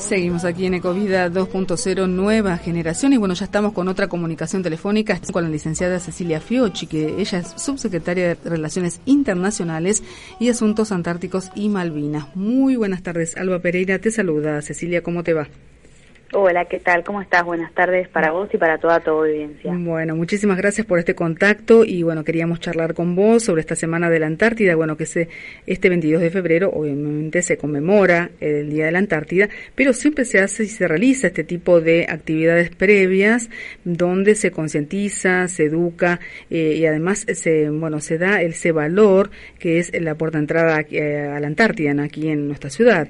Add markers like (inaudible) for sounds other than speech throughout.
Seguimos aquí en Ecovida 2.0 Nueva Generación y bueno, ya estamos con otra comunicación telefónica con la licenciada Cecilia Fiocchi, que ella es subsecretaria de Relaciones Internacionales y Asuntos Antárticos y Malvinas. Muy buenas tardes, Alba Pereira te saluda. Cecilia, ¿cómo te va? Hola, ¿qué tal? ¿Cómo estás? Buenas tardes para vos y para toda tu audiencia. Bueno, muchísimas gracias por este contacto y bueno, queríamos charlar con vos sobre esta Semana de la Antártida, bueno, que se, este 22 de febrero obviamente se conmemora el Día de la Antártida, pero siempre se hace y se realiza este tipo de actividades previas donde se concientiza, se educa eh, y además se, bueno, se da ese valor que es la puerta de entrada eh, a la Antártida aquí en nuestra ciudad.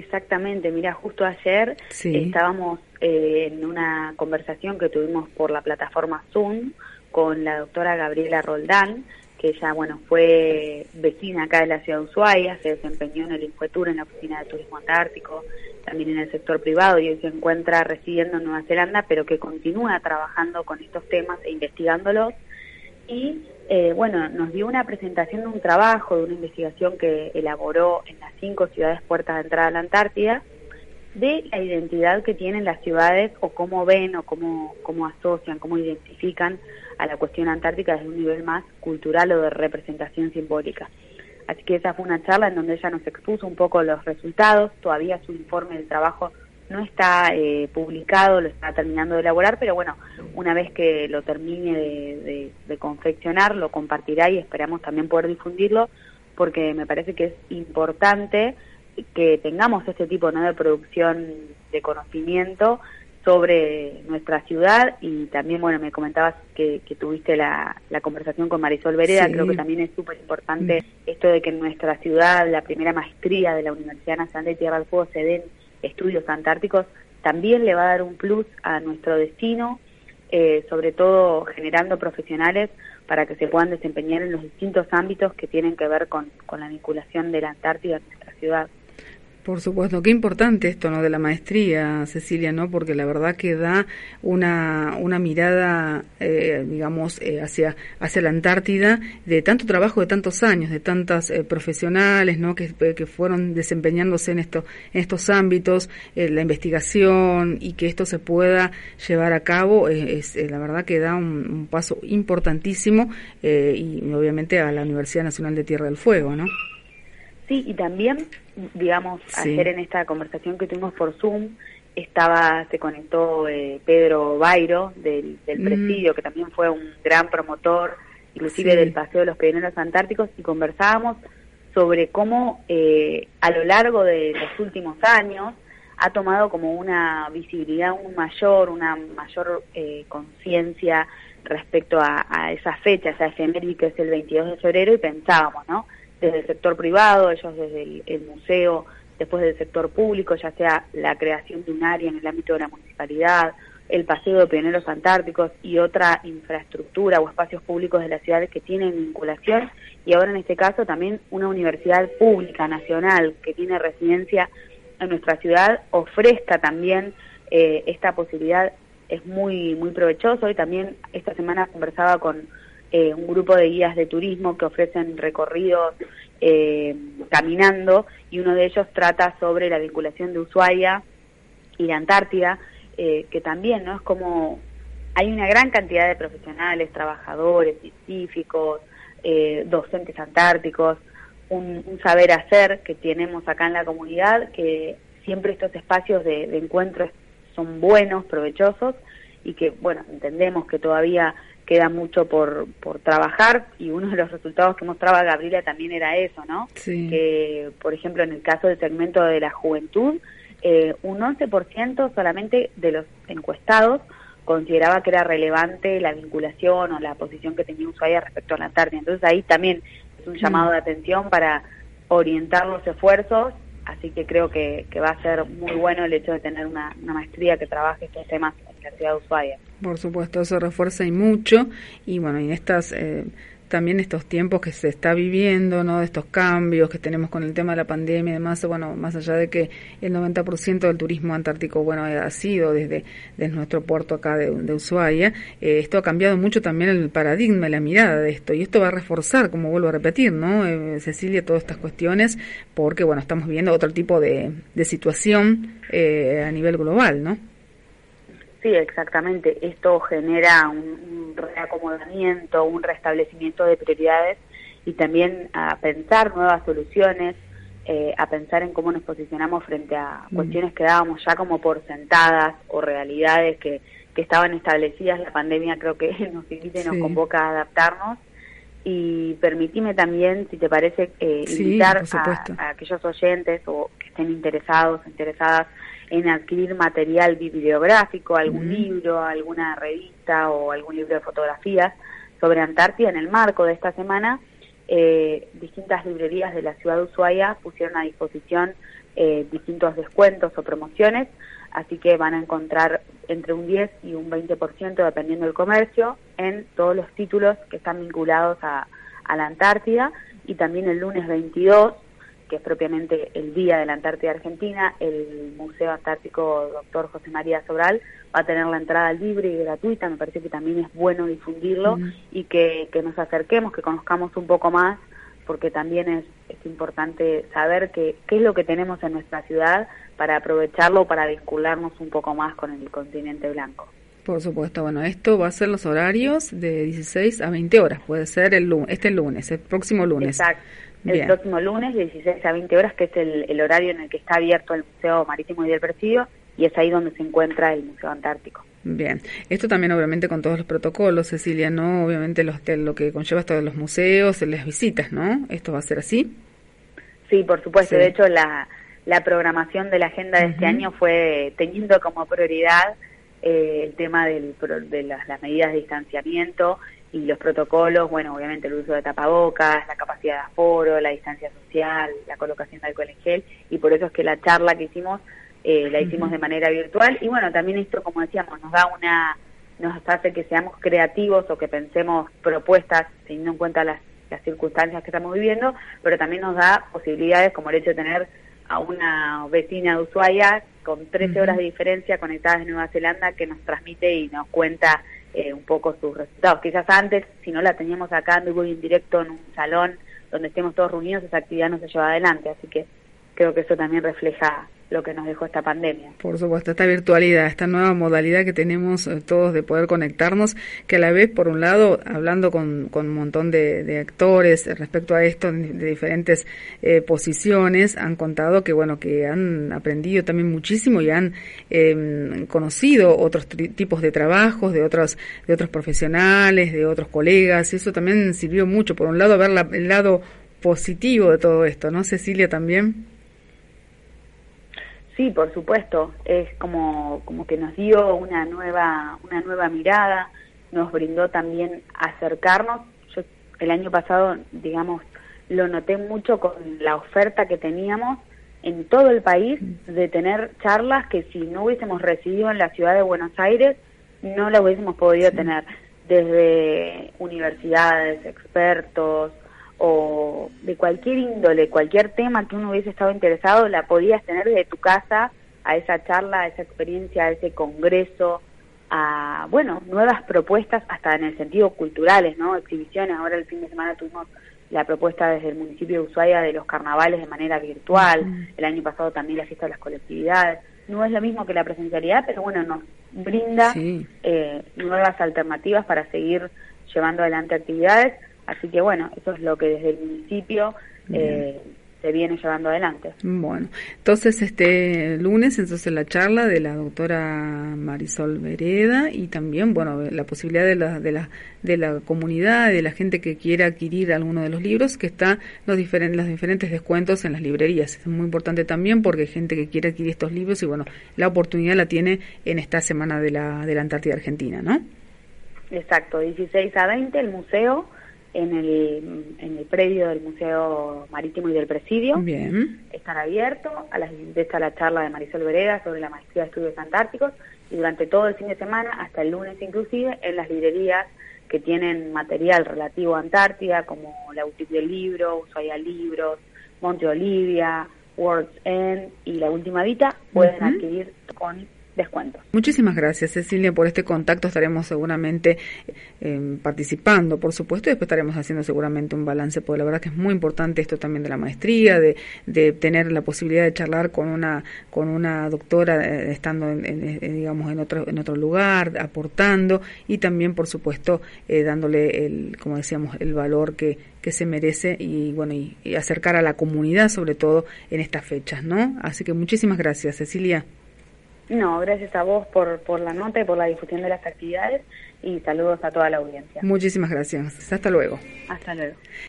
Exactamente, mira, justo ayer estábamos eh, en una conversación que tuvimos por la plataforma Zoom con la doctora Gabriela Roldán, que ella, bueno, fue vecina acá de la ciudad de Ushuaia, se desempeñó en el Infuetur, en la Oficina de Turismo Antártico, también en el sector privado y hoy se encuentra residiendo en Nueva Zelanda, pero que continúa trabajando con estos temas e investigándolos. Y eh, bueno, nos dio una presentación de un trabajo, de una investigación que elaboró en las cinco ciudades puertas de entrada a la Antártida, de la identidad que tienen las ciudades o cómo ven o cómo, cómo asocian, cómo identifican a la cuestión antártica desde un nivel más cultural o de representación simbólica. Así que esa fue una charla en donde ella nos expuso un poco los resultados, todavía su informe del trabajo no está eh, publicado, lo está terminando de elaborar, pero bueno, una vez que lo termine de, confeccionar, lo compartirá y esperamos también poder difundirlo, porque me parece que es importante que tengamos este tipo ¿no? de producción de conocimiento sobre nuestra ciudad y también, bueno, me comentabas que, tuviste la, conversación con Marisol Vereda, creo que también es súper importante esto de que en nuestra ciudad la primera maestría de la Universidad Nacional de Tierra del Fuego se den estudios antárticos, también le va a dar un plus a nuestro destino, eh, sobre todo generando profesionales para que se puedan desempeñar en los distintos ámbitos que tienen que ver con, con la vinculación de la Antártida en nuestra ciudad. Por supuesto, qué importante esto ¿no? de la maestría, Cecilia, ¿no? porque la verdad que da una, una mirada, eh, digamos, eh, hacia, hacia la Antártida de tanto trabajo de tantos años, de tantas eh, profesionales ¿no? que, que fueron desempeñándose en, esto, en estos ámbitos, la investigación y que esto se pueda llevar a cabo, es la verdad que da un, un paso importantísimo y obviamente a la Universidad Nacional de Tierra del Fuego, ¿no? Sí, y también, digamos, ayer en esta conversación que tuvimos por Zoom, estaba, se conectó eh, Pedro Bairo del, del mm. presidio, que también fue un gran promotor, inclusive del Paseo de los Pioneros Antárticos, y conversábamos sobre cómo eh, a lo largo de los últimos años ha tomado como una visibilidad un mayor, una mayor eh, conciencia respecto a, a, esa fecha, esa efeméride que es el 22 de febrero, y pensábamos, ¿no? Desde el sector privado, ellos desde el, museo, después del sector público, ya sea la creación de un área en el ámbito de la municipalidad, el paseo de pioneros antárticos y otra infraestructura o espacios públicos de la ciudad que tienen vinculación. Y ahora en este caso también una universidad pública nacional que tiene residencia en nuestra ciudad ofrezca también eh, esta posibilidad. Es muy muy provechoso. Y también esta semana conversaba con eh, un grupo de guías de turismo que ofrecen recorridos eh, caminando y uno de ellos trata sobre la vinculación de Ushuaia y la Antártida, eh, que también no es como hay una gran cantidad de profesionales, trabajadores, científicos, docentes antárticos, un, saber hacer que tenemos acá en la comunidad, que siempre estos espacios de, de encuentro son buenos, provechosos y que, bueno, entendemos que todavía queda mucho por, por trabajar y uno de los resultados que mostraba Gabriela también era eso, ¿no? Que, por ejemplo, en el caso del segmento de la juventud, eh, un 11% solamente de los encuestados consideraba que era relevante la vinculación o la posición que tenía Ushuaia respecto a la Antártida. Entonces ahí también es un llamado mm. de atención para orientar los esfuerzos, así que creo que, que va a ser muy bueno el hecho de tener una, maestría que trabaje estos temas en la ciudad de Ushuaia. Por supuesto, eso refuerza y mucho. Y bueno, en estas eh, también estos tiempos que se está viviendo, ¿no? De estos cambios que tenemos con el tema de la pandemia y demás, bueno, más allá de que el 90% del turismo antártico, bueno, ha sido desde, desde nuestro puerto acá de, Ushuaia, eh, esto ha cambiado mucho también el paradigma, la mirada de esto, y esto va a reforzar, como vuelvo a repetir, ¿no? Eh, Cecilia, todas estas cuestiones, porque, bueno, estamos viendo otro tipo de, de situación eh, a nivel global, ¿no? Sí, exactamente. Esto genera un, reacomodamiento, un restablecimiento de prioridades y también a pensar nuevas soluciones, eh, a pensar en cómo nos posicionamos frente a mm. cuestiones que dábamos ya como por sentadas o realidades que, que estaban establecidas. La pandemia creo que (laughs) nos invita y nos convoca a adaptarnos. Y permitime también, si te parece, eh, invitar a, a, aquellos oyentes o que estén interesados, interesadas en adquirir material bibliográfico, algún libro, alguna revista o algún libro de fotografías sobre Antártida. En el marco de esta semana, eh, distintas librerías de la ciudad de Ushuaia pusieron a disposición eh, distintos descuentos o promociones, así que van a encontrar entre un 10 y un 20% dependiendo del comercio en todos los títulos que están vinculados a, a la Antártida y también el lunes 22 que es propiamente el Día de la Antártida Argentina, el Museo Antártico Dr. José María Sobral va a tener la entrada libre y gratuita, me parece que también es bueno difundirlo y que, nos acerquemos, que conozcamos un poco más, porque también es, es importante saber que, qué es lo que tenemos en nuestra ciudad para aprovecharlo, para vincularnos un poco más con el continente blanco. Por supuesto, bueno, esto va a ser los horarios de 16 a 20 horas, puede ser el lunes, este lunes, el próximo lunes. Exacto el próximo lunes, de 16 a 20 horas, que es el, horario en el que está abierto el Museo Marítimo y del Presidio, y es ahí donde se encuentra el Museo Antártico. Bien, esto también obviamente con todos los protocolos, Cecilia, ¿no? Obviamente los, lo que conlleva esto de los museos, las visitas, ¿no? ¿Esto va a ser así? Sí, por supuesto. De hecho, la, la programación de la agenda de este año fue teniendo como prioridad eh, el tema del, de las, las medidas de distanciamiento y los protocolos, bueno, obviamente el uso de tapabocas, la capacidad de aforo, la distancia social, la colocación de alcohol en gel, y por eso es que la charla que hicimos eh, la hicimos de manera virtual, y bueno, también esto, como decíamos, nos da una, nos hace que seamos creativos o que pensemos propuestas teniendo en cuenta las, las circunstancias que estamos viviendo, pero también nos da posibilidades como el hecho de tener a una vecina de Ushuaia con 13 horas de diferencia conectadas de Nueva Zelanda que nos transmite y nos cuenta eh, un poco sus resultados. Quizás antes, si no la teníamos acá en vivo en directo en un salón donde estemos todos reunidos, esa actividad no se lleva adelante. Así que creo que eso también refleja lo que nos dejó esta pandemia. Por supuesto, esta virtualidad, esta nueva modalidad que tenemos eh, todos de poder conectarnos, que a la vez, por un lado, hablando con, con un montón de, actores respecto a esto, de diferentes eh, posiciones, han contado que, bueno, que han aprendido también muchísimo y han em, conocido otros tipos de trabajos de otros, de otros profesionales, de otros colegas, y eso también sirvió mucho, por un lado, ver el lado positivo de todo esto, ¿no, Cecilia, también? Sí, por supuesto, es como, como que nos dio una nueva, una nueva mirada, nos brindó también acercarnos. Yo el año pasado, digamos, lo noté mucho con la oferta que teníamos en todo el país de tener charlas que si no hubiésemos recibido en la ciudad de Buenos Aires, no las hubiésemos podido tener. Desde universidades, expertos, o de cualquier índole, cualquier tema que uno hubiese estado interesado, la podías tener desde tu casa a esa charla, a esa experiencia, a ese congreso, a, bueno, nuevas propuestas hasta en el sentido culturales, ¿no? Exhibiciones. Ahora el fin de semana tuvimos la propuesta desde el municipio de Ushuaia de los carnavales de manera virtual. El año pasado también la fiesta de las colectividades. No es lo mismo que la presencialidad, pero bueno, nos brinda eh, nuevas alternativas para seguir llevando adelante actividades Así que bueno, eso es lo que desde el municipio eh, se viene llevando adelante. Bueno, entonces este lunes, entonces la charla de la doctora Marisol Vereda y también, bueno, la posibilidad de la, de la, de la comunidad, de la gente que quiera adquirir alguno de los libros, que está los diferentes, los diferentes descuentos en las librerías. Es muy importante también porque hay gente que quiere adquirir estos libros y bueno, la oportunidad la tiene en esta semana de la, de la Antártida Argentina, ¿no? Exacto, 16 a 20 el museo en el, en el predio del Museo Marítimo y del Presidio. Bien. Estará abierto, a las está la charla de Marisol Vereda sobre la maestría de estudios antárticos y durante todo el fin de semana, hasta el lunes inclusive, en las librerías que tienen material relativo a Antártida, como la boutique del libro, Ushuaia Libros, Monte Olivia, World's End y La Última Vita, pueden adquirir con descuentos. Muchísimas gracias, Cecilia, por este contacto. Estaremos seguramente eh, participando, por supuesto, y después estaremos haciendo seguramente un balance, porque la verdad que es muy importante esto también de la maestría, de, de tener la posibilidad de charlar con una con una doctora eh, estando, en, digamos, en otro en otro lugar, aportando y también, por supuesto, eh, dándole el, como decíamos, el valor que que se merece y bueno y acercar a la comunidad sobre todo en estas fechas, ¿no? Así que muchísimas gracias, Cecilia. No, gracias a vos por, por la nota y por la difusión de las actividades y saludos a toda la audiencia. Muchísimas gracias. Hasta luego. Hasta luego.